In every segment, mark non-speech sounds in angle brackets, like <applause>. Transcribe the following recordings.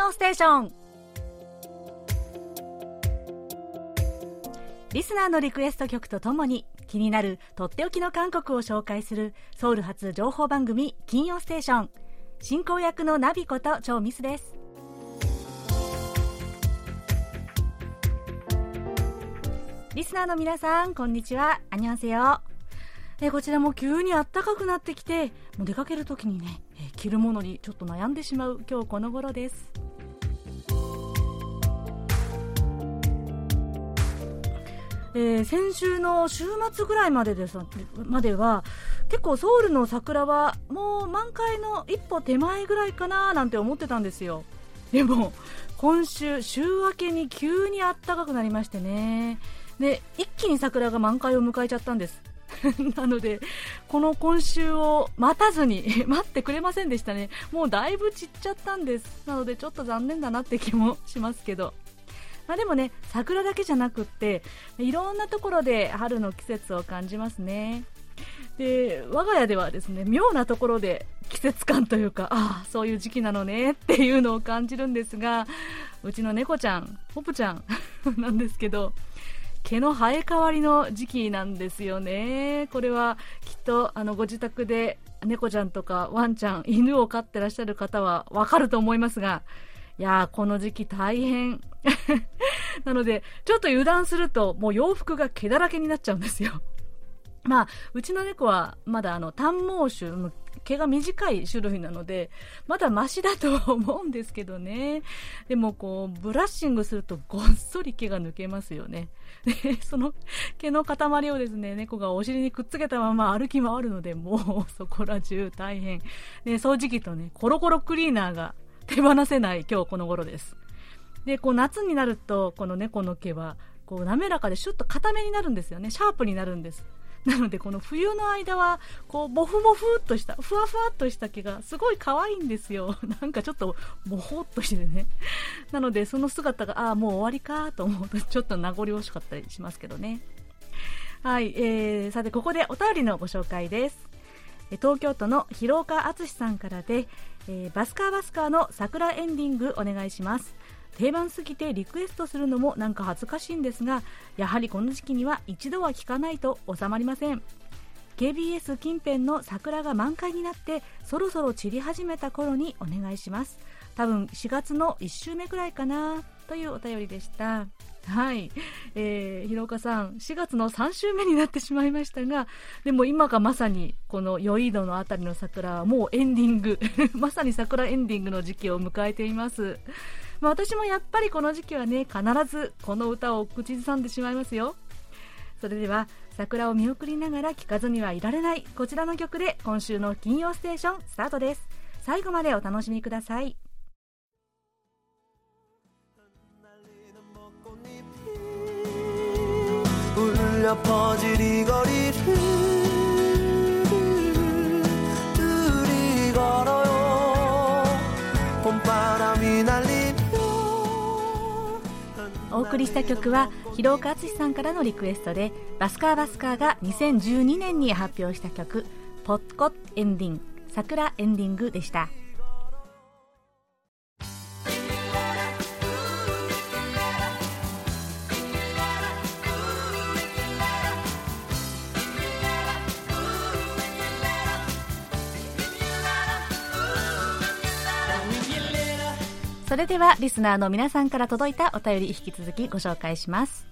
曜ステーション。リスナーのリクエスト曲とともに気になるとっておきの韓国を紹介するソウル発情報番組金曜ステーション。進行役のナビこと超ミスです。リスナーの皆さんこんにちは。アニョンセヨえこちらも急に暖かくなってきてもう出かけるときにね、え着るものにちょっと悩んでしまう今日この頃です。えー、先週の週末ぐらいまでです。までは結構ソウルの桜はもう満開の一歩手前ぐらいかななんて思ってたんですよ。でも今週週明けに急に暖かくなりましてね。で一気に桜が満開を迎えちゃったんです。<laughs> なのでこの今週を待たずに <laughs> 待ってくれませんでしたね。もうだいぶ散っちゃったんです。なのでちょっと残念だなって気もしますけど。まあ、でもね桜だけじゃなくっていろんなところで春の季節を感じますね。で我が家ではですね妙なところで季節感というかああそういう時期なのねっていうのを感じるんですがうちの猫ちゃんポプちゃん <laughs> なんですけど毛の生え変わりの時期なんですよね。これはきっとあのご自宅で猫ちゃんとかワンちゃん犬を飼ってらっしゃる方はわかると思いますがいやー、この時期大変。<laughs> なので、ちょっと油断すると、もう洋服が毛だらけになっちゃうんですよ。<laughs> まあ、うちの猫はまだあの短毛種、毛が短い種類なので、まだマシだと思うんですけどね。でもこう、ブラッシングするとごっそり毛が抜けますよね。<laughs> で、その毛の塊をですね、猫がお尻にくっつけたまま歩き回るので、もうそこら中大変。で、掃除機とね、コロコロクリーナーが手放せない今日この頃です。で、こう夏になると、この猫の毛は、こう滑らかでシュッと硬めになるんですよね。シャープになるんです。なので、この冬の間は、こう、ボフボフっとした、ふわふわっとした毛がすごい可愛いんですよ。<laughs> なんかちょっと、ボホっとしてね。なので、その姿が、ああ、もう終わりかと思うと、ちょっと名残惜しかったりしますけどね。はい、えー、さて、ここでお便りのご紹介です。東京都の広岡敦さんからで、えー、バスカーバスカーの桜エンディングお願いします。定番すぎてリクエストするのもなんか恥ずかしいんですがやはりこの時期には一度は聴かないと収まりません。KBS 近辺の桜が満開になってそろそろ散り始めた頃にお願いします。多分4月の1週目くらいかな。というお便りでしたはい、えー、広岡さん、4月の3週目になってしまいましたが、でも今がまさにこの余井戸のあたりの桜はもうエンディング、<laughs> まさに桜エンディングの時期を迎えています。まあ、私もやっぱりこの時期はね、必ずこの歌を口ずさんでしまいますよ。それでは、桜を見送りながら聴かずにはいられないこちらの曲で今週の金曜ステーションスタートです。最後までお楽しみください。 울려 퍼질 이 거리를 둘이 걸어요 봄바람이 날리며 お送りした曲は広岡敦さんからのリクエストでバスカーバスカーが2012年に発表した曲「ポッコッエンディング」「桜エンディング」でした。 それではリスナーの皆さんから届いたお便り引き続きご紹介します。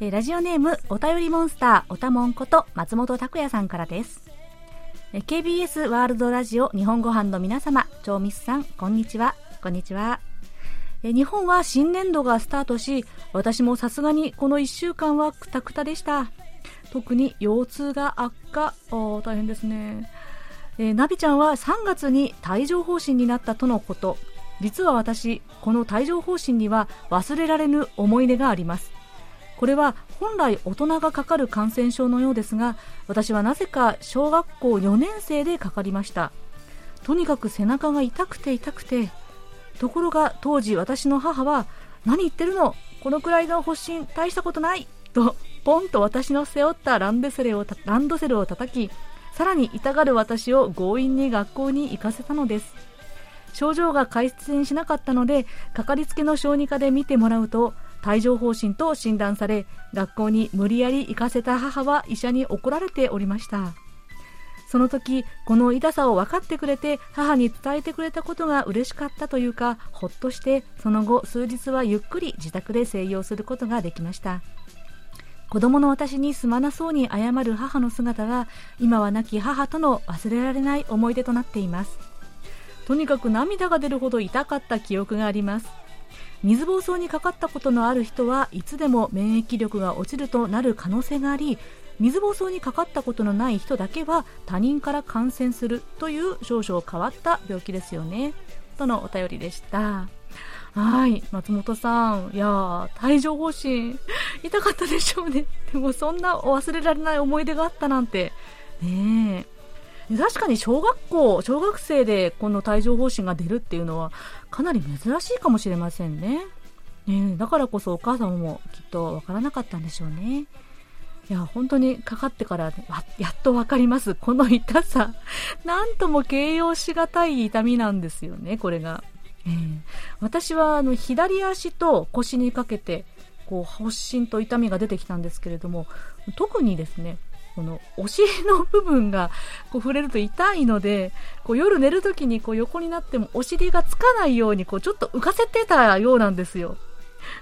えラジオネームお便りモンスターおたもんこと松本拓也さんからです。え KBS ワールドラジオ日本ご飯の皆様、超ミスさん、こんにちは。こんにちは。え日本は新年度がスタートし、私もさすがにこの1週間はくたくたでした。特に腰痛が悪化。大変ですね。えー、ナビちゃんは3月に帯状疱疹になったとのこと。実は私この帯状疱疹には忘れられぬ思い出があります。これは本来大人がかかる感染症のようですが私はなぜか小学校4年生でかかりました。とにかく背中が痛くて痛くてところが当時私の母は何言ってるの？このくらいの発疹大したことないとポンと私の背負ったランドセルをランドセルを叩きさらに痛がる私を強引に学校に行かせたのです。症状が改善しなかったのでかかりつけの小児科で見てもらうと帯状疱疹と診断され学校に無理やり行かせた母は医者に怒られておりました。その時この痛さを分かってくれて母に伝えてくれたことが嬉しかったというかほっとしてその後数日はゆっくり自宅で静養することができました。子供の私にすまなそうに謝る母の姿は今は亡き母との忘れられない思い出となっています。とにかく涙が出るほど痛かった記憶があります。水疱瘡にかかったことのある人はいつでも免疫力が落ちるとなる可能性があり水疱瘡にかかったことのない人だけは他人から感染するという少々変わった病気ですよね。とのお便りでした。はい松本さん。いや帯状疱疹。痛かったでしょうね。でもそんな忘れられない思い出があったなんて。ねえ。確かに小学校小学生でこの帯状疱疹が出るっていうのはかなり珍しいかもしれませんねねだからこそお母様もきっとわからなかったんでしょうねいや、本当にかかってから、やっとわかります。この痛さ。なんとも形容しがたい痛みなんですよね、これが。えー、私はあの左足と腰にかけて、こう、発疹と痛みが出てきたんですけれども、特にですね、このお尻の部分がこう触れると痛いので、こう夜寝るときにこう横になってもお尻がつかないようにこうちょっと浮かせてたようなんですよ。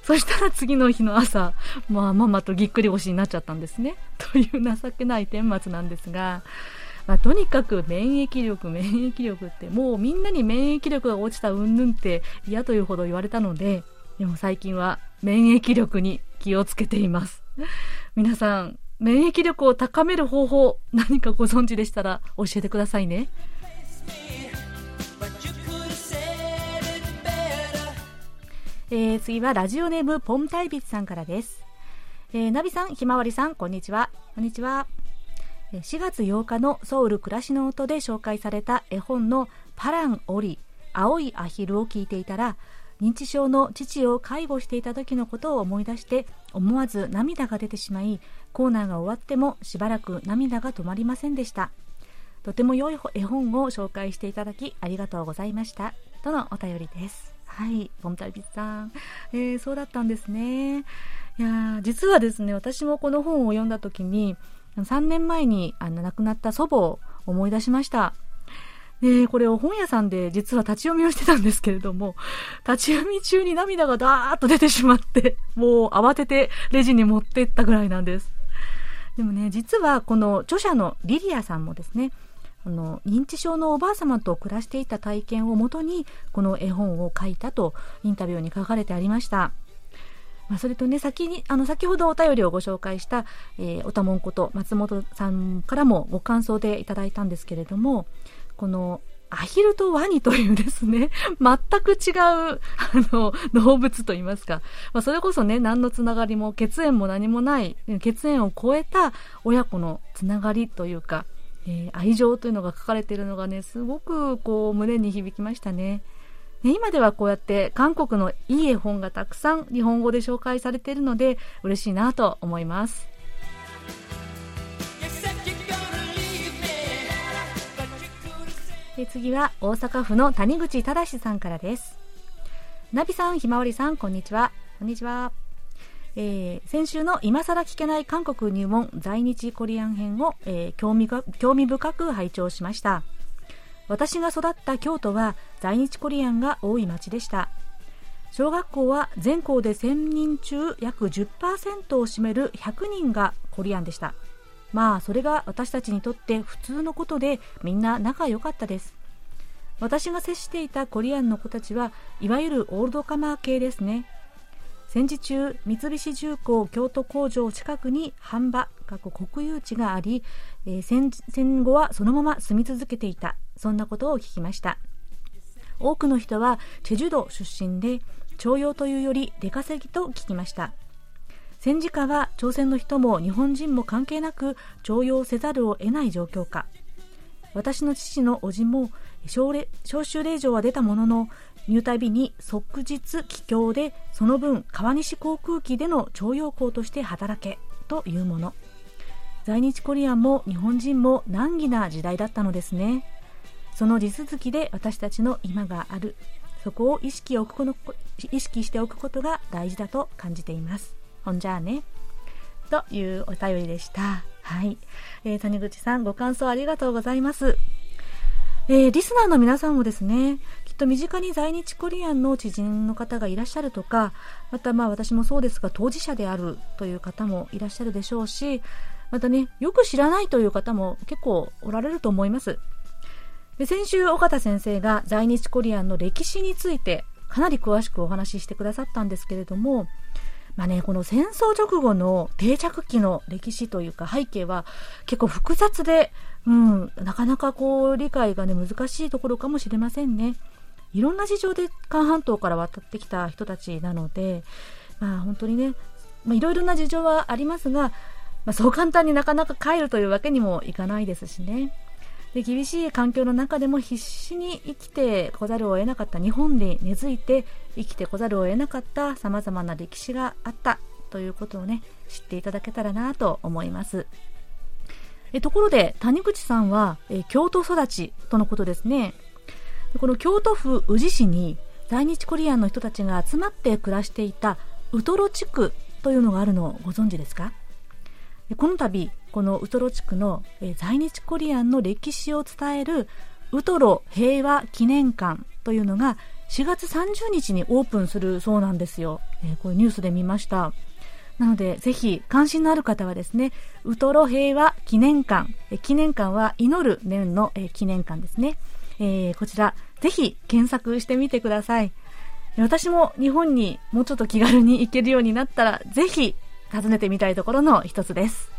そしたら次の日の朝、まあ、ママとぎっくり腰になっちゃったんですね。<laughs> という情けない顛末なんですが、まあ、とにかく免疫力、免疫力って、もうみんなに免疫力が落ちたうんぬんって嫌というほど言われたので、でも最近は免疫力に気をつけています。皆さん、免疫力を高める方法、何かご存知でしたら教えてくださいね。えー、次はラジオネームポンタイビツさんからです。えー、ナビさん、ひまわりさん、こんにちは。こんにちは。4月8日のソウル暮らしの音で紹介された絵本のパラン・オリ、青いアヒルを聞いていたら、認知症の父を介護していた時のことを思い出して思わず涙が出てしまいコーナーが終わってもしばらく涙が止まりませんでしたとても良い絵本を紹介していただきありがとうございましたとのお便りですはい、ボンタイビさん、えー、そうだったんですね。いや実はですね、私もこの本を読んだ時に、3年前にあの亡くなった祖母を思い出しました。で、これを本屋さんで実は立ち読みをしてたんですけれども、立ち読み中に涙がダーッと出てしまって、もう慌ててレジに持ってったぐらいなんです。でもね、実はこの著者のリリアさんもですね、あの認知症のおばあ様と暮らしていた体験をもとにこの絵本を書いたとインタビューに書かれてありました。まあ、それとね先にあの先ほどお便りをご紹介した、えー、おたもんこと松本さんからもご感想でいただいたんですけれどもこのアヒルとワニというですね、<laughs> 全く違う、あの、動物といいますか、まあ、それこそね、何のつながりも、血縁も何もない、血縁を超えた親子のつながりというか、えー、愛情というのが書かれているのがね、すごくこう胸に響きましたね。ね今ではこうやって韓国のいい絵本がたくさん日本語で紹介されているので嬉しいなと思います。え次は大阪府の谷口正さんからです。ナビさん、ひまわりさん、こんにちは。こんにちは。えー、先週の今更聞けない韓国入門在日コリアン編を、えー、興味が興味深く拝聴しました私が育った京都は在日コリアンが多い町でした小学校は全校で1000人中約10%を占める100人がコリアンでしたまあそれが私たちにとって普通のことでみんな仲良かったです。私が接していたコリアンの子たちはいわゆるオールドカマー系ですね。戦時中三菱重工京都工場近くに販売過去国有地があり、えー、戦戦後はそのまま住み続けていた。そんなことを聞きました。多くの人はチェジュ道出身で徴用というより出稼ぎと聞きました。戦時下は朝鮮の人も日本人も関係なく徴用せざるを得ない状況下私の父の叔父も召集令状は出たものの入隊日に即日帰郷でその分川西航空機での徴用工として働けというもの。在日コリアンも日本人も難儀な時代だったのですね。その地続きで私たちの今がある。そこを意識を置く意識しておくことが大事だと感じています。ほんじゃあね。というお便りでした。はい、えー、谷口さんご感想ありがとうございます。えー、リスナーの皆さんもですね、きっと身近に在日コリアンの知人の方がいらっしゃるとか、またまあ私もそうですが当事者であるという方もいらっしゃるでしょうし、またね、よく知らないという方も結構おられると思います。で先週、岡田先生が在日コリアンの歴史についてかなり詳しくお話ししてくださったんですけれども、まあね、この戦争直後の定着期の歴史というか背景は結構複雑で、うん、なかなかこう理解がね難しいところかもしれませんね。いろんな事情で韓半島から渡ってきた人たちなので、まあ本当にね、まあ、いろいろな事情はありますが、まあ、そう簡単になかなか帰るというわけにもいかないですしね。で厳しい環境の中でも必死に生きてこざるを得なかった日本で根付いて生きてこざるを得なかったさまざまな歴史があったということをね知っていただけたらなと思います。えところで谷口さんはえ京都育ちとのことですね。この京都府宇治市に在日コリアンの人たちが集まって暮らしていたウトロ地区というのがあるのをご存知ですか？この度このウトロ地区の在日コリアンの歴史を伝えるウトロ平和記念館というのが4月30日にオープンするそうなんですよ。えー、これニュースで見ました。なので、ぜひ関心のある方はですね、ウトロ平和記念館、え記念館は祈る年の、え記念館ですね。えー、こちら、ぜひ検索してみてください。私も日本にもうちょっと気軽に行けるようになったら、ぜひ訪ねてみたいところの一つです。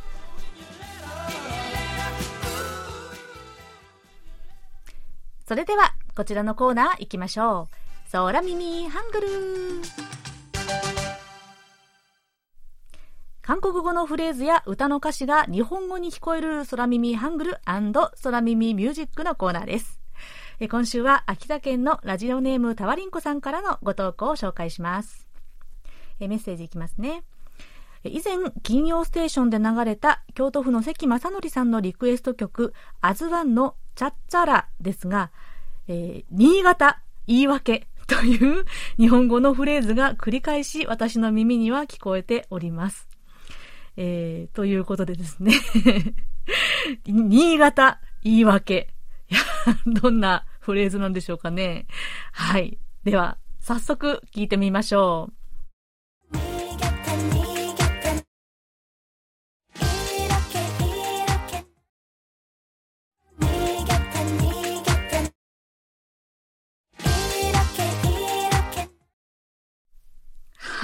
それでは、こちらのコーナー行きましょう。空耳ハングル韓国語のフレーズや歌の歌詞が日本語に聞こえる空耳ハングル空耳ミュージックのコーナーです。今週は秋田県のラジオネームたわりんこさんからのご投稿を紹介します。メッセージいきますね。以前、金曜ステーションで流れた京都府の関正則さんのリクエスト曲、アズワンのチャッチャラですが、えー、新潟言い訳という <laughs> 日本語のフレーズが繰り返し私の耳には聞こえております。えー、ということでですね <laughs> 新潟言い訳。いや、どんなフレーズなんでしょうかね。はい。では、早速聞いてみましょう。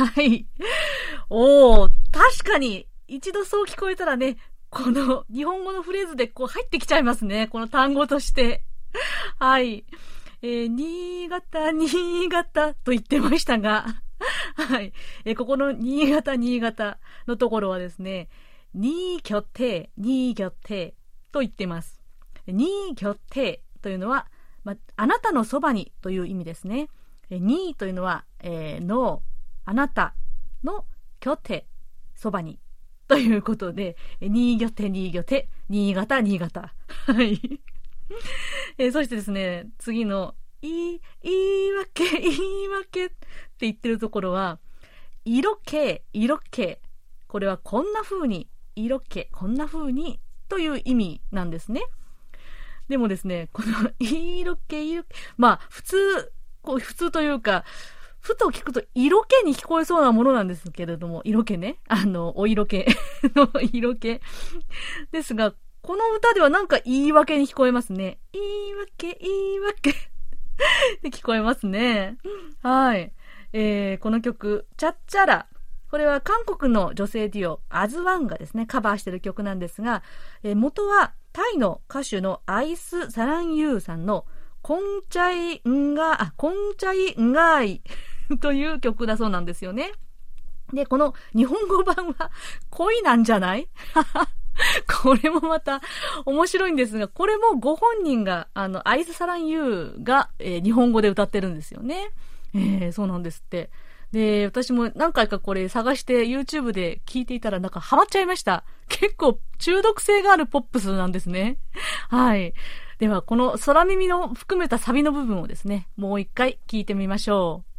はい。おー、確かに、一度そう聞こえたらね、この日本語のフレーズでこう入ってきちゃいますね。この単語として。はい。えー、新潟、新潟と言ってましたが、はい。えー、ここの新潟、新潟のところはですね、新拠定、新拠定と言ってます。新拠定というのは、まあなたのそばにという意味ですね。えー、にというのは、えー、の、あなたの拠点、そばに。ということで、新拠点、新拠点、新潟、新潟。はい。えそしてですね、次の、い、言い訳、言い訳って言ってるところは、色気、色気。これはこんな風に、色気、こんな風に、という意味なんですね。でもですね、この、色気、色気、まあ、普通、こう、普通というか、ふと聞くと色気に聞こえそうなものなんですけれども、色気ね。あの、お色気 <laughs> の色気。ですが、この歌ではなんか言い訳に聞こえますね。言い訳、言い訳 <laughs> って聞こえますね。はい。えー、この曲、チャッチャラ。これは韓国の女性デュオ、アズワンがですね、カバーしてる曲なんですが、えー、元はタイの歌手のアイス・サランユーさんのคนใจง่าย、あ、คนใจง่าย <laughs> という曲だそうなんですよね。で、この日本語版は恋なんじゃない？<laughs> これもまた面白いんですが、これもご本人が、あの、アイスサランユーが、えー、日本語で歌ってるんですよね。えー、そうなんですって。で、私も何回かこれ探して YouTube で聞いていたらなんかハマっちゃいました。結構中毒性があるポップスなんですね。はい。では、この空耳の含めたサビの部分をですね、もう一回聞いてみましょう。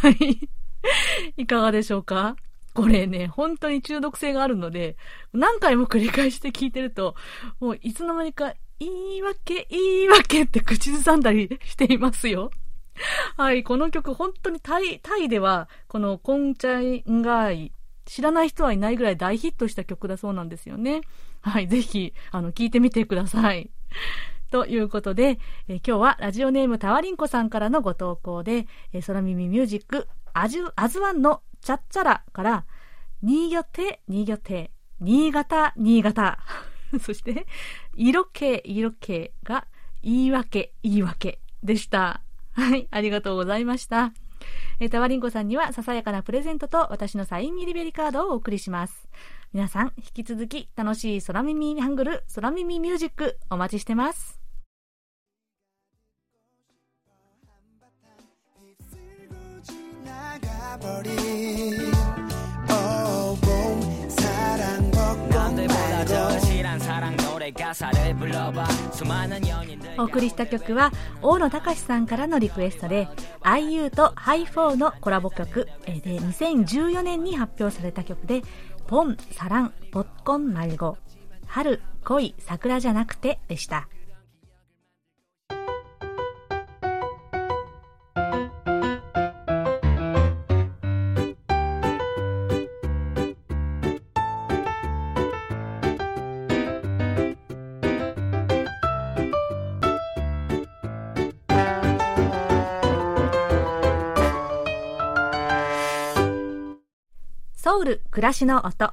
はい。<laughs> いかがでしょうか？これね、本当に中毒性があるので、何回も繰り返して聞いてると、もういつの間にか、言い訳、言い訳って口ずさんだりしていますよ。はい、この曲本当にタイ、タイでは、このコンチャインガイ、知らない人はいないぐらい大ヒットした曲だそうなんですよね。はい、ぜひ、あの、聞いてみてください。ということで、え今日はラジオネームタワリンコさんからのご投稿で、え空耳ミュージック、アジュ、アズワンのチャッチャラから、新潟、新潟、新潟、新潟。<laughs> そして、色気、色気が、言い訳、言い訳でした。はい、ありがとうございました。えタワリンコさんにはささやかなプレゼントと私のサインミリベリカードをお送りします。皆さん、引き続き楽しい空耳ハングル、空耳ミュージックお待ちしてます。お送りした曲は大野隆さんからのリクエストで IU とハイフォーのコラボ曲で2014年に発表された曲で봄、사랑、벚꽃、말고。春、恋、桜じゃなくてでした。ソウル暮らしの音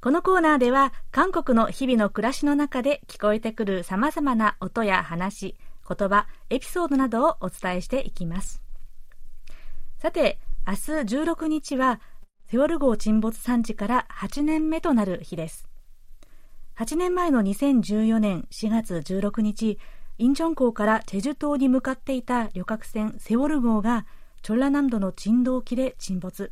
このコーナーでは韓国の日々の暮らしの中で聞こえてくる様々な音や話、言葉、エピソードなどをお伝えしていきます。さて、明日16日はセウォル号沈没産地から8年目となる日です。8年前の2014年4月16日、インチョン港からチェジュ島に向かっていた旅客船セウォル号がチョンラ南道の沈道沖で沈没。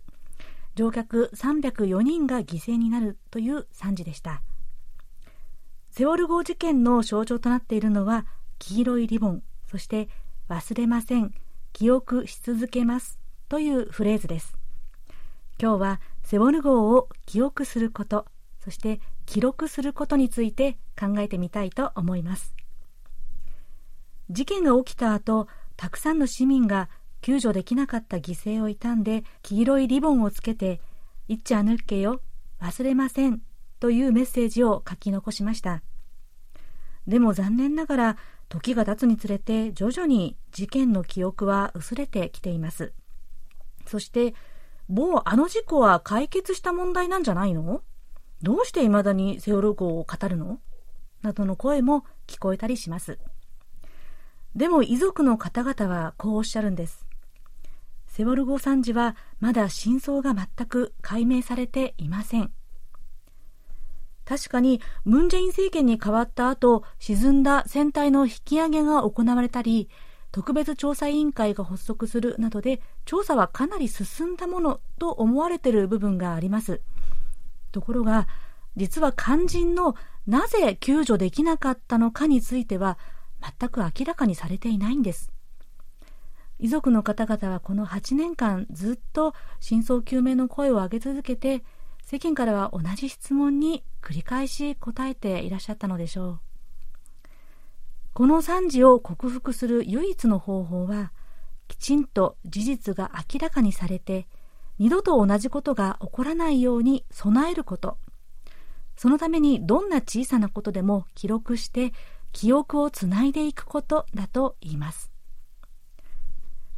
乗客304人が犠牲になるという惨事でした。セウォル号事件の象徴となっているのは黄色いリボンそして忘れません記憶し続けますというフレーズです。今日はセウォル号を記憶することそして記録することについて考えてみたいと思います。事件が起きた後たくさんの市民が救助できなかった犠牲を悼んで黄色いリボンをつけて「いっちゃぬっけよ忘れません」というメッセージを書き残しました。でも残念ながら時が経つにつれて徐々に事件の記憶は薄れてきています。そしてもうあの事故は解決した問題なんじゃないの？どうして未だにセオル号を語るの？などの声も聞こえたりします。でも遺族の方々はこうおっしゃるんです。セウォル号惨事はまだ真相が全く解明されていません。確かにムン・ジェイン政権に変わった後沈んだ船体の引き上げが行われたり特別調査委員会が発足するなどで調査はかなり進んだものと思われている部分があります。ところが実は肝心のなぜ救助できなかったのかについては全く明らかにされていないんです。遺族の方々はこの8年間ずっと真相究明の声を上げ続けて世間からは同じ質問に繰り返し答えていらっしゃったのでしょう。この惨事を克服する唯一の方法はきちんと事実が明らかにされて二度と同じことが起こらないように備えること。そのためにどんな小さなことでも記録して記憶をつないでいくことだと言います。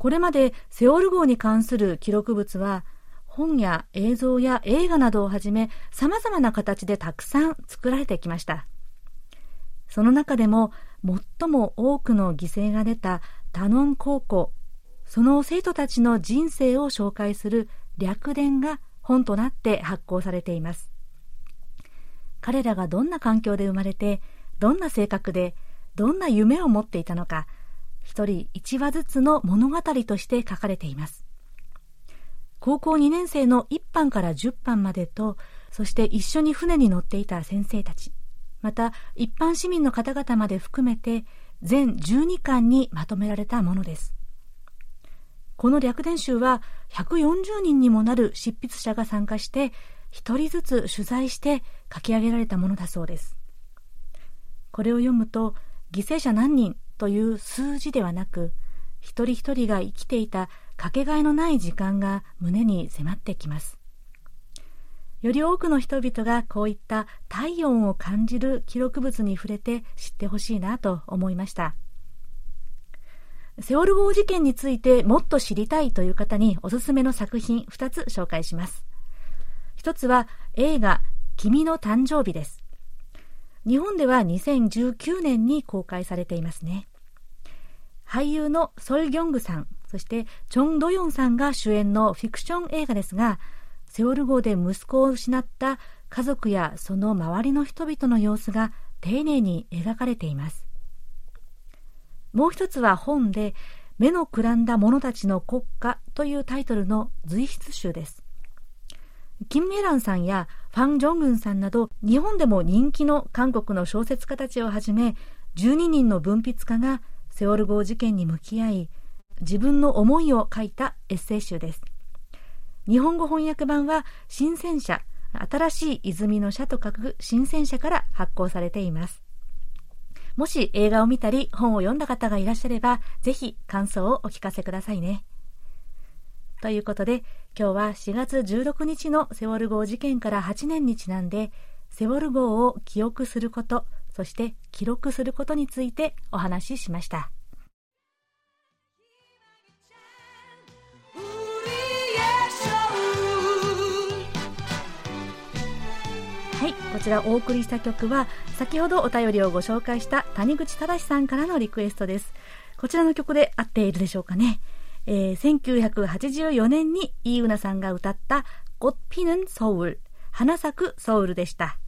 これまでセオル号に関する記録物は本や映像や映画などをはじめ様々な形でたくさん作られてきました。その中でも最も多くの犠牲が出たダノン高校、その生徒たちの人生を紹介する略伝が本となって発行されています。彼らがどんな環境で生まれて、どんな性格で、どんな夢を持っていたのか、一人一話ずつの物語として書かれています。高校2年生の1班から10班までと、そして一緒に船に乗っていた先生たち、また一般市民の方々まで含めて、全12巻にまとめられたものです。この略伝集は140人にもなる執筆者が参加して、一人ずつ取材して書き上げられたものだそうです。これを読むと、犠牲者何人という数字ではなく、一人一人が生きていたかけがえのない時間が胸に迫ってきます。より多くの人々がこういった体温を感じる記録物に触れて知ってほしいなと思いました。セオル号事件についてもっと知りたいという方におすすめの作品2つ紹介します。1つは映画君の誕生日です。日本では2019年に公開されていますね。俳優のソル・ギョングさん、そしてチョン・ドヨンさんが主演のフィクション映画ですが、セオル号で息子を失った家族やその周りの人々の様子が丁寧に描かれています。もう一つは本で、目のくらんだ者たちの国家というタイトルの随筆集です。キンメランさんやファン・ジョングンさんなど日本でも人気の韓国の小説家たちをはじめ12人の文筆家がセオル号事件に向き合い自分の思いを書いたエッセイ集です。日本語翻訳版は新鮮社新しい泉の社と書く新鮮社から発行されています。もし映画を見たり本を読んだ方がいらっしゃればぜひ感想をお聞かせくださいね。ということで、今日は4月16日のセウォル号事件から8年にちなんで、セウォル号を記憶すること、そして記録することについてお話ししました。はい、こちらお送りした曲は先ほどお便りをご紹介した谷口正さんからのリクエストです。こちらの曲で合っているでしょうかね？えー、1984年にイーウナさんが歌った「ゴッピヌンソウル」「花咲くソウル」でした。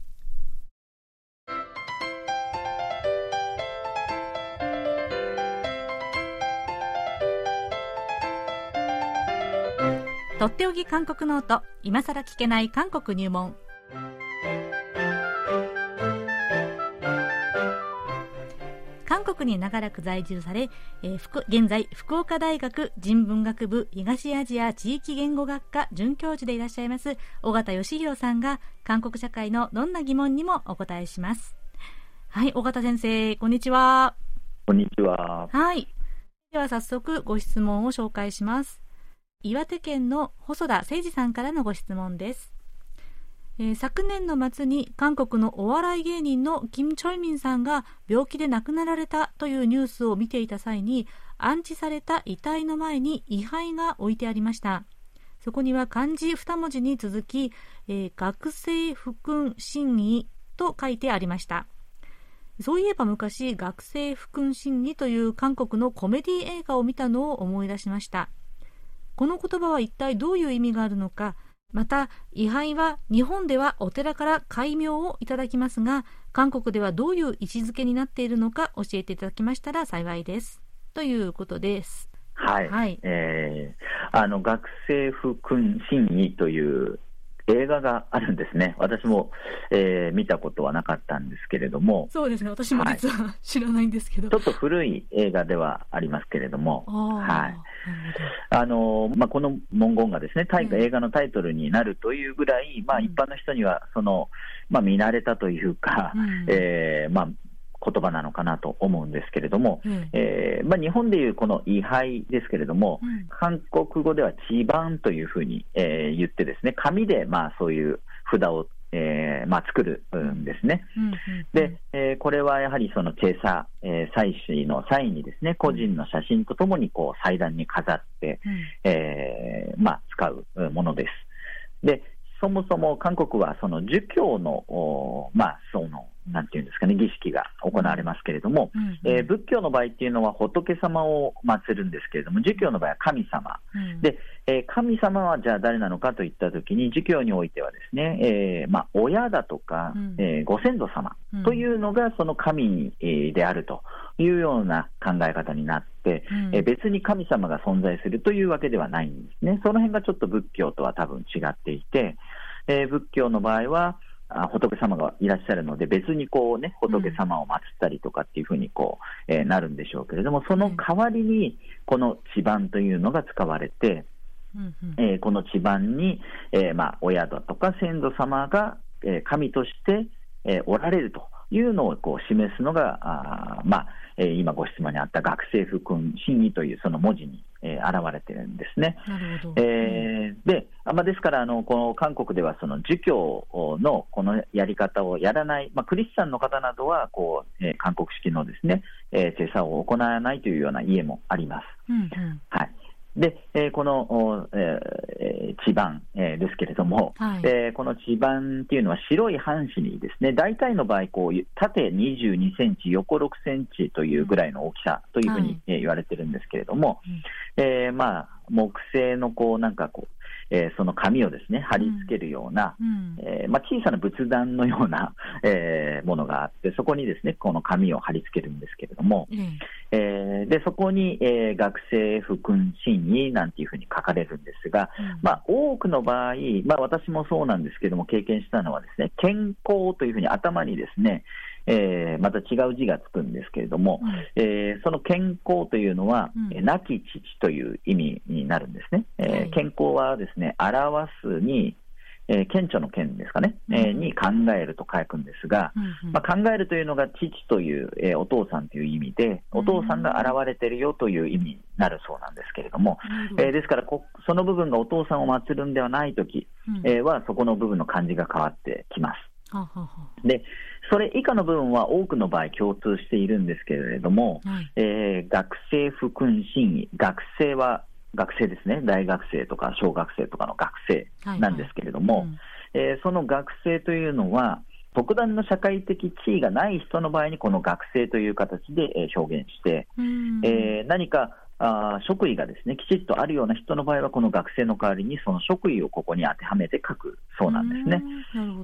とっておき韓国ノート今さら聞けない韓国入門国に長らく在住され、えー、現在福岡大学人文学部東アジア地域言語学科准教授でいらっしゃいます尾形義弘さんが韓国社会のどんな疑問にもお答えします。はい尾形先生こんにちは。こんにちは。はい。では早速ご質問を紹介します。岩手県の細田誠二さんからのご質問ですえー、昨年の末に韓国のお笑い芸人のキム・チョイミンさんが病気で亡くなられたというニュースを見ていた際に安置された遺体の前に位牌が置いてありました。そこには漢字2文字に続き、えー、学生福君審議と書いてありました。そういえば昔学生福君審議という韓国のコメディ映画を見たのを思い出しました。この言葉は一体どういう意味があるのかまた位牌は日本ではお寺から戒名をいただきますが韓国ではどういう位置づけになっているのか教えていただきましたら幸いです。ということです。はい、はい、えー、あの学生府君審議という映画があるんですね、私も、えー、見たことはなかったんですけれども、そうですね、私も実は、はい、知らないんですけど、ちょっと古い映画ではありますけれども、はい。あのまあ、この文言がですねタイ映画のタイトルになるというぐらい、まあ、一般の人にはその、まあ、見慣れたというか、うん、えー、まあ、言葉なのかなと思うんですけれども、うん、えー、まあ、日本でいうこの位牌ですけれども、うん、韓国語では地盤というふうに、えー、言ってですね紙でまあそういう札を、えーまあ、作るんですね。で、えー、これはやはりそのチ査、えー、採取の際にですね個人の写真とともにこう祭壇に飾って、うん、えー、まあ、使うものです。でそもそも韓国はその儒教の、まあ、そのなんていうんですかね、儀式が行われますけれども、うんえー、仏教の場合っていうのは仏様を祀るんですけれども、儒教の場合は神様。うん、で、えー、神様はじゃあ誰なのかといったときに、儒教においてはですね、えー、まあ、親だとか、うん、えー、ご先祖様というのがその神であるというような考え方になって、うん、え別に神様が存在するというわけではないんですね。その辺がちょっと仏教とは多分違っていて、えー、仏教の場合は、あ仏様がいらっしゃるので、別にこうね、仏様を祀ったりとかっていうふうにこう、えー、なるんでしょうけれども、その代わりに、この地盤というのが使われて、うんえー、この地盤に、えーまあ、親だとか先祖様が、えー、神として、えー、おられるというのをこう示すのが、あまあえー、今ご質問にあった学生福君真意というその文字に、えー、現れてるんですね。えー、で、まあ、ですからあの、この韓国ではその儒教のこのやり方をやらない、まあ、クリスチャンの方などはこう、えー、韓国式のですね、えー、制作を行わないというような家もあります。うんうん、はいで、えー、この、えー、地盤、えー、ですけれども、はい、えー、この地盤っていうのは白い半紙にですね、大体の場合こう、縦22センチ、横6センチというぐらいの大きさというふうに、はい、えー、言われてるんですけれども、うん、えー、まあ、木製のこう、なんかこう、えー、その紙をですね貼り付けるような、うん。えー、まあ、小さな仏壇のような、<laughs> えー、ものがあって、そこにですねこの紙を貼り付けるんですけれども、うん、えー、でそこに、えー、学生福君真意なんていうふうに書かれるんですが、うん、まあ、多くの場合、まあ、私もそうなんですけども、経験したのはですね健康というふうに頭にですね、えー、また違う字がつくんですけれども、うん、えー、その健康というのは、うん、亡き父という意味になるんですね。えー、健康はですね、表すに、えー、顕著の顕ですかね、うん、えー、に考えると書くんですが、うんうん、まあ、考えるというのが父という、えー、お父さんという意味で、お父さんが現れてるよという意味になるそうなんですけれども、うん、えー、ですからこ、その部分がお父さんを祀るんではないとき、うん、えー、は、そこの部分の漢字が変わってきます。で、それ以下の部分は多くの場合共通しているんですけれども、はい、えー、学生不訓審議、学生は学生ですね、大学生とか小学生とかの学生なんですけれども、はいはいうん、えー、その学生というのは、特段の社会的地位がない人の場合に、この学生という形で表現して、えー、何かあ職位がですねきちっとあるような人の場合は、この学生の代わりにその職位をここに当てはめて書くそうなんですね。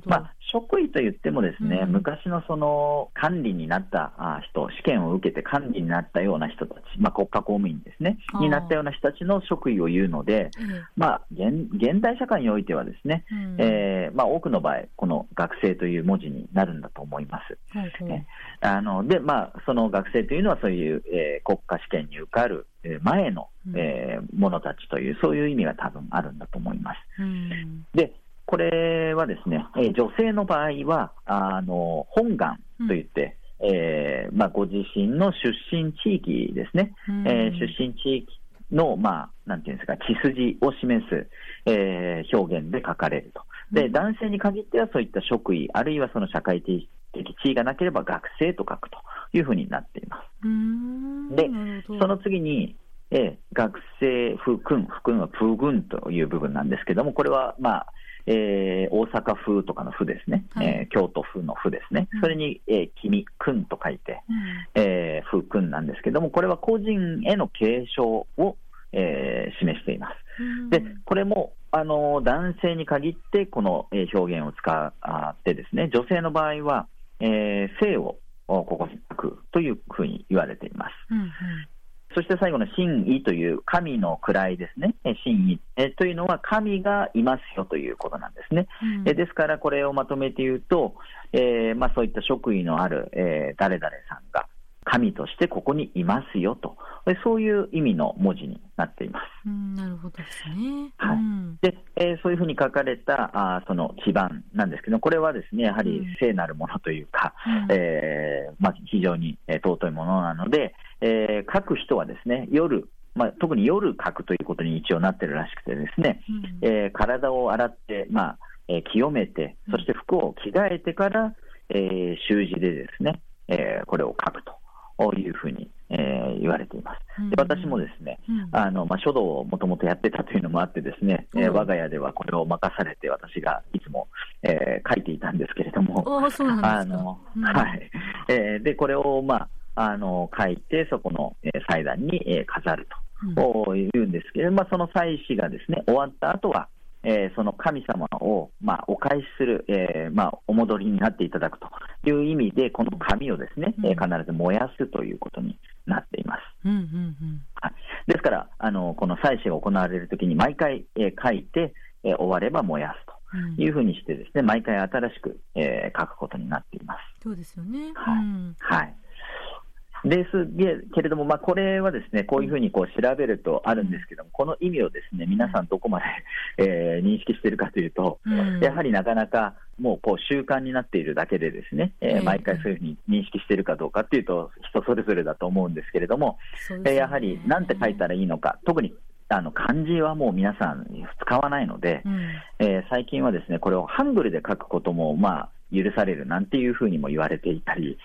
まあ、職位といっても、ですね、昔のその管理になった人、試験を受けて管理になったような人たち、まあ、国家公務員ですね、になったような人たちの職位を言うので、まあ、現現代社会においては、ですね、えー、まあ、多くの場合、この学生という文字になるんだと思います。あのでまあ、その学生というのは、そういう、えー、国家試験に受かる前の、えー、者たちという、そういう意味が多分あるんだと思います。で、これはですね、え女性の場合は、あの本願といって、うん、えー、まあ、ご自身の出身地域ですね、えー、出身地域の、まあ、なんていうんですか、血筋を示す、えー、表現で書かれると。で、男性に限ってはそういった職位、あるいはその社会的地位がなければ学生と書くというふうになっています。で、その次に、えー、学生府君、府君はプ軍という部分なんですけども、これは、まあ、えー、大阪府とかの府ですね、はい、えー、京都府の府ですね、うん、それに、えー、君、君と書いて、うん、えー、府君なんですけども、これは個人への継承を、えー、示しています。うん、で、これも、あの男性に限ってこの表現を使ってですね、女性の場合は、えー、性をここに書くというふうに言われています。うんうんそして最後の真意という神の位ですね、真意えというのは神がいますよということなんですね。うん、ですからこれをまとめて言うと、えーまあ、そういった職位のある、えー、誰々さんが神としてここにいますよと、そういう意味の文字になっています。うん、なるほどですね。はい。で、えー、そういうふうに書かれたあその地盤なんですけど、これはですね、やはり聖なるものというか、うん、えー、まあ、非常に尊いものなので、えー、書く人はですね、夜、まあ、特に夜書くということに一応なってるらしくてですね、うん、えー、体を洗って、まあえー、清めて、そして服を着替えてから、えー、習字でですね、えー、これを書くというふうにえー、言われています。で私もですね、あのまあ、書道をもともとやってたというのもあって、ですね、えー、我が家ではこれを任されて、私がいつも、えー、書いていたんですけれども、あのはい。えー、でこれを、まあ、あの書いて、そこの、えー、祭壇に、えー、飾るというんですけれども、まあ、その祭祀がですね終わった後は、えー、その神様を、まあ、お返しする、えーまあ、お戻りになっていただくという意味で、この紙をですね、うん、えー、必ず燃やすということになっています。うんうんうんはい、ですから、あのこの祭祀が行われるときに、毎回、えー、書いて、えー、終われば燃やすというふうにしてですね、うん、毎回新しく、えー、書くことになっています。そうですよね。はい。うん、はいですけれども、まあ、これはですねこういうふうにこう調べるとあるんですけども、この意味をですね皆さん、どこまで、<laughs> えー、認識しているかというと、やはりなかなかもうこう習慣になっているだけで、ですね、えー、毎回そういうふうに認識しているかどうかというと、人それぞれだと思うんですけれども、ね、えやはりなんて書いたらいいのか、特にあの漢字はもう皆さん使わないので、うん、えー、最近はですねこれをハングルで書くことも、まあ、許されるなんていうふうにも言われていたり、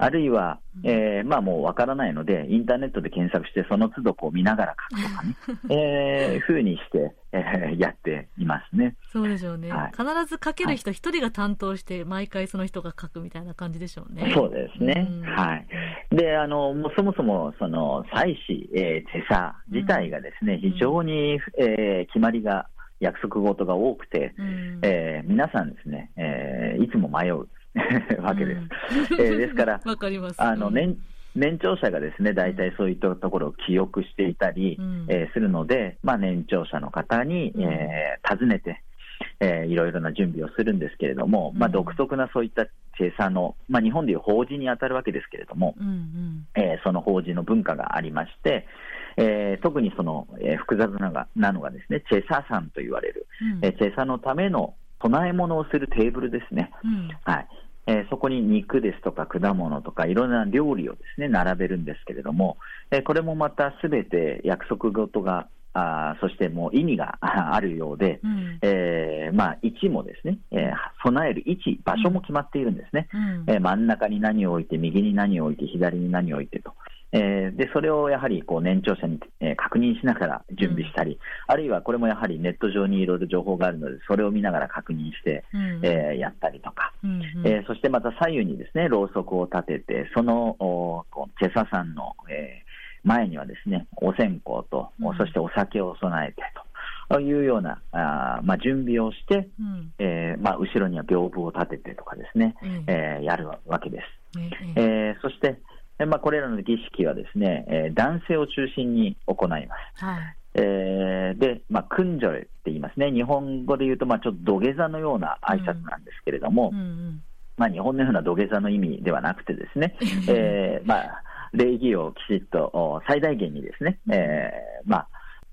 あるいは、えー、まあもうわからないので、インターネットで検索して、その都度こう見ながら書くとかね、<laughs> えー、ふうにして、えー、やっていますね。そうでしょうね。はい、必ず書ける人一人が担当して、毎回その人が書くみたいな感じでしょうね。そうですね。はい。で、あの、もうそもそも、その、祭祀、えー、手差自体がですね、非常に、えー、決まりが、約束事が多くて、うん、えー、皆さんですね、えー、いつも迷う。<laughs> わけです。うん、えー、ですから、<laughs> あの年年長者がですね大体そういったところを記憶していたり、うん、えー、するので、まあ、年長者の方に、えー、尋ねて、えー、いろいろな準備をするんですけれども、まあ、独特なそういった生産の、まあ、日本でいう法事に当たるわけですけれども、うんうん、えー、その法事の文化がありまして、えー、特にその、えー、複雑ながなのがですねチェサさんと言われる、うん、えー、チェサのための供え物をするテーブルですね、うん、はいえー、そこに肉ですとか果物とかいろんな料理をですね並べるんですけれども、えー、これもまたすべて約束事があそしてもう意味が <laughs> あるようで、うん、えー、まあ、位置もですね、えー、備える位置、場所も決まっているんですね、うん、えー、真ん中に何を置いて、右に何を置いて、左に何を置いてと、えー、でそれをやはりこう年長者に、えー、確認しながら準備したり、うん、あるいはこれもやはりネット上にいろいろ情報があるので、それを見ながら確認して、うん、えー、やったりとか、うんうん、えそしてまた左右にですねろうそくを立てて、そのおチェサさんの、え前にはですねお線香と、そしてお酒を備えてと。いうようなあ、まあ、準備をして、うん、えー、まあ、後ろには屏風を立ててとかですね、うん、えー、やるわけです。うん、えー、そして、まあ、これらの儀式はですね、えー、男性を中心に行います。はい、えー、で、まあ、訓助って言いますね、日本語で言うと、まあ、ちょっと土下座のような挨拶なんですけれども、うんうんうん。まあ、日本のような土下座の意味ではなくてですね、えーまあ、礼儀をきちっと最大限にですね、えーまあ、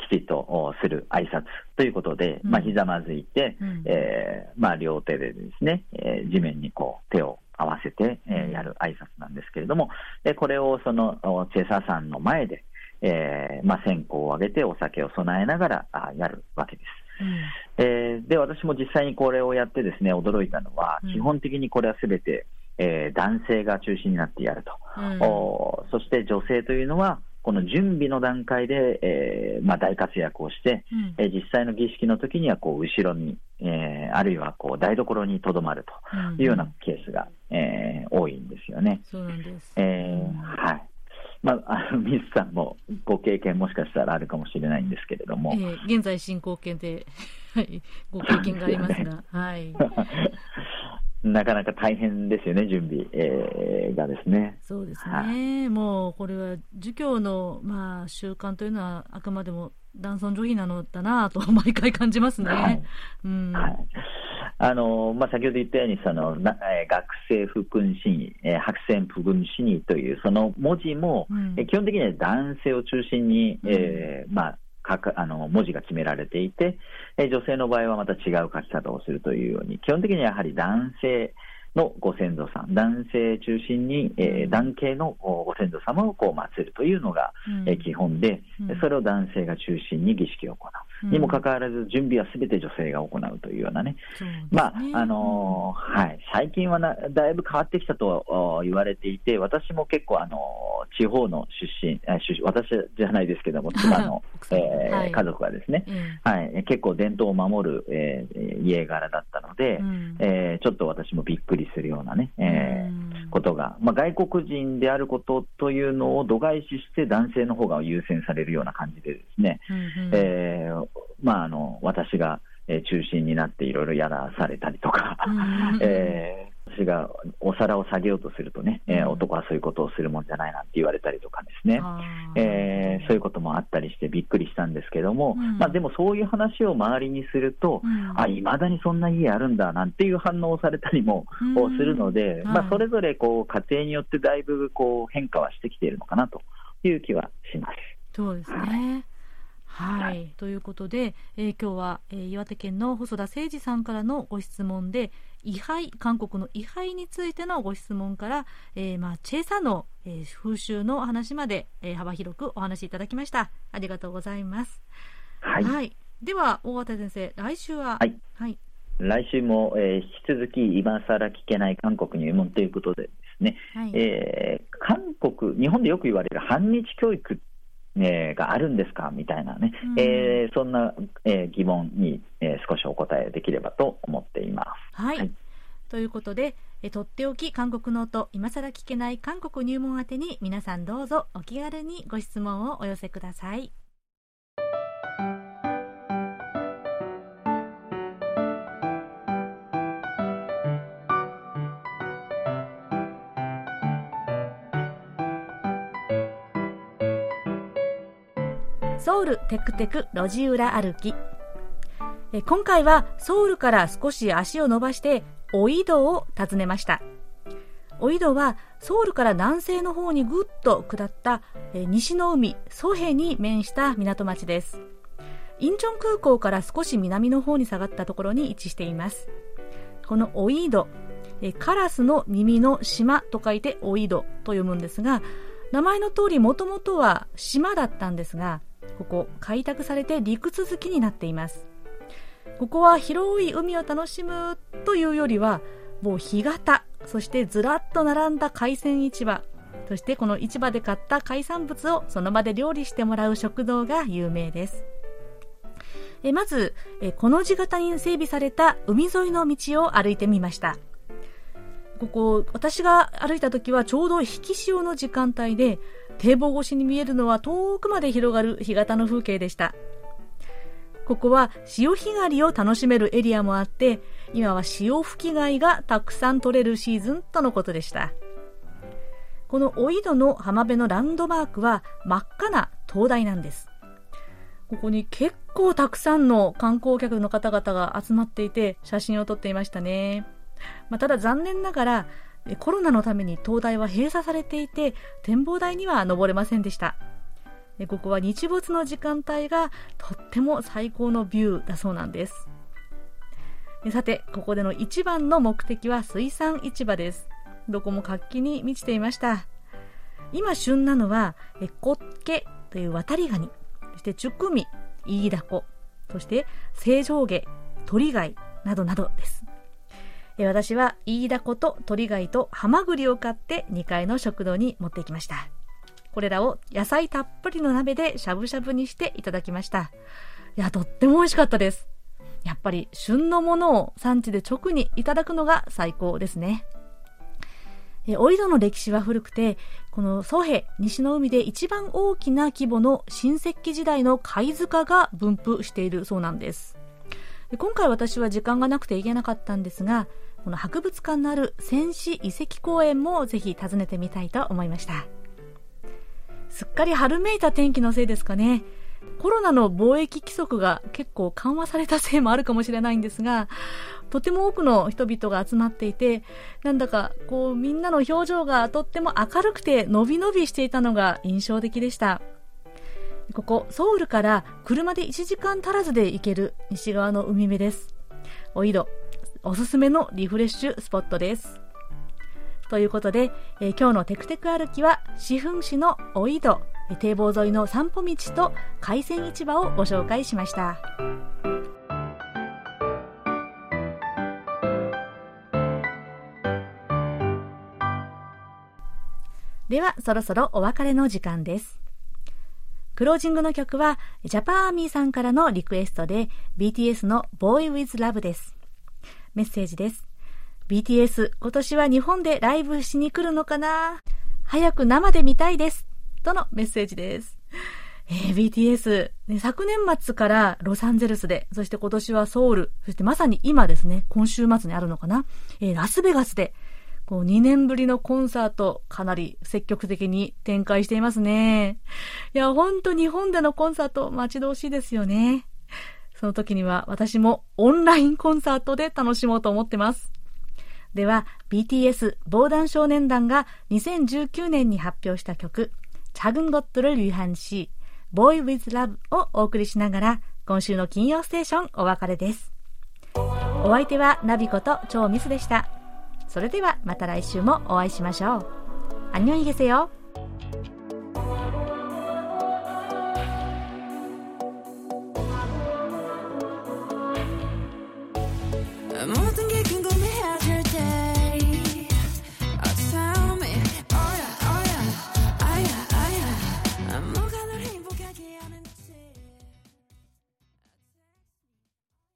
きちっとする挨拶ということで、まあ、ひざまずいて、うん、えー、まあ、両手でですね、えー、地面にこう手を合わせて、えー、やる挨拶なんですけれども、でこれをそのチェサさんの前で、えーまあ、線香をあげてお酒を備えながらあやるわけです。うん、えー、で私も実際にこれをやってですね驚いたのは、基本的にこれはすべて、えー、男性が中心になってやると、うん、おそして女性というのはこの準備の段階で、えーまあ、大活躍をして、うん、えー、実際の儀式の時にはこう後ろに、えー、あるいはこう台所にとどまるというようなケースが、うん、えー、多いんですよね。そうなんです、えー、はいまあ、あのミスさんもご経験もしかしたらあるかもしれないんですけれども、えー、現在進行形で、<laughs> はい、ご経験がありますが、はい、<laughs> なかなか大変ですよね、準備、えー、がですね。そうですね、はい、もうこれは儒教の、まあ、習慣というのは、あくまでも男尊女卑なのだなと、毎回感じますね。はい。うん。はい。あのまあ、先ほど言ったようにそのな、えー、学生不君子に、えー、白線不君子にというその文字も、うん、え基本的には男性を中心に、えー、まあ、書かあの文字が決められていて、え女性の場合はまた違う書き方をするというように、基本的にはやはり男性のご先祖さん、男性中心に、えー、男系のご先祖様をこう祀るというのが、うん、え基本で、それを男性が中心に儀式を行う。にもかかわらず、準備はすべて女性が行うというようなね、ね。まああのー、はい、最近はなだいぶ変わってきたと言われていて、私も結構、あの地方の出身、私じゃないですけども、<laughs> 妻の、えーはい、家族がですね、はい、結構伝統を守る、えー、家柄だったので、うん、えー、ちょっと私もびっくりするようなね、えー、ことが、まあ、外国人であることというのを度外視して男性の方が優先されるような感じでですね、うんうん、えー、まあ、あの私が中心になっていろいろやらされたりとか、<laughs> えー私がお皿を下げようとするとね、えー、男はそういうことをするもんじゃないなんて言われたりとかですね、えー、そういうこともあったりしてびっくりしたんですけども、うん、まあ、でもそういう話を周りにすると、うん、あいまだにそんな家あるんだなんていう反応をされたりもするので、うん、まあ、それぞれこう家庭によってだいぶこう変化はしてきているのかなという気はします。そうですね、はいはい、はい、ということで、えー、今日は、えー、岩手県の細田誠二さんからのご質問で位牌韓国の位牌についてのご質問から、えー、まあ、チェサの、えー、風習の話まで、えー、幅広くお話しいただきました。ありがとうございます、はい、はい、では大畑先生来週は、はい、はい、来週も、えー、引き続き今更聞けない韓国入門ということでですね、はい、えー、韓国日本でよく言われる反日教育えー、があるんですか？みたいなね、うん、えー、そんな、えー、疑問に、え少しお答えできればと思っています。はい、はい、ということで、えとっておき韓国の音今更聞けない韓国入門宛てに皆さんどうぞお気軽にご質問をお寄せください。ソウルテクテク路地裏歩き。今回はソウルから少し足を伸ばしてオイドを訪ねました。オイドはソウルから南西の方にぐっと下った西の海ソヘに面した港町です。インチョン空港から少し南の方に下がったところに位置しています。このオイドカラスの耳の島と書いてオイドと読むんですが名前の通りもともとは島だったんですがここ開拓されて陸続きになっています。ここは広い海を楽しむというよりはもう干潟そしてずらっと並んだ海鮮市場そしてこの市場で買った海産物をその場で料理してもらう食堂が有名です。えまずえこの字型に整備された海沿いの道を歩いてみました。ここ私が歩いた時はちょうど引き潮の時間帯で堤防越しに見えるのは遠くまで広がる干潟の風景でした。ここは潮干狩りを楽しめるエリアもあって、今は潮吹き貝がたくさん取れるシーズンとのことでした。このお井戸の浜辺のランドマークは真っ赤な灯台なんです。ここに結構たくさんの観光客の方々が集まっていて写真を撮っていましたね。まあ、ただ残念ながらコロナのために灯台は閉鎖されていて展望台には登れませんでした。ここは日没の時間帯がとっても最高のビューだそうなんです。さてここでの一番の目的は水産市場です。どこも活気に満ちていました。今旬なのはコッケという渡りガニそしてチュクミイイダコ。そして正常毛鳥貝などなどです。私は飯田子と鳥貝とハマグリを買って2階の食堂に持っていきました。これらを野菜たっぷりの鍋でしゃぶしゃぶにしていただきました。いや、とっても美味しかったです。やっぱり旬のものを産地で直にいただくのが最高ですね。お井戸の歴史は古くて、このソヘ、西の海で一番大きな規模の新石器時代の貝塚が分布しているそうなんです。今回私は時間がなくて行けなかったんですが、この博物館のある戦死遺跡公園もぜひ訪ねてみたいと思いました。すっかり春めいた天気のせいですかね。コロナの貿易規則が結構緩和されたせいもあるかもしれないんですが、とても多くの人々が集まっていて、なんだかこうみんなの表情がとっても明るくてのびのびしていたのが印象的でした。ここソウルから車で1時間足らずで行ける西側の海辺です。おいど、おすすめのリフレッシュスポットです。ということで、えー、今日のテクテク歩きは、四分市のおいど、堤防沿いの散歩道と海鮮市場をご紹介しました。では、そろそろお別れの時間です。クロージングの曲は、ジャパンアーミーさんからのリクエストで、BTS の Boy with Love です。メッセージです。BTS、今年は日本でライブしに来るのかな？早く生で見たいです。とのメッセージです。えー、BTS、ね、昨年末からロサンゼルスで、そして今年はソウル、そしてまさに今ですね、今週末にあるのかな、えー、ラスベガスで、こう2年ぶりのコンサート、かなり積極的に展開していますね。いや、ほんと日本でのコンサート待ち遠しいですよね。その時には私もオンラインコンサートで楽しもうと思ってます。では、BTS 防弾少年団が2019年に発表した曲、작은것들을위한 시、 Boy with Love をお送りしながら、今週の金曜ステーションお別れです。お相手はナビこと超ミスでした。それではまた来週もお会いしましょう。안녕히계세요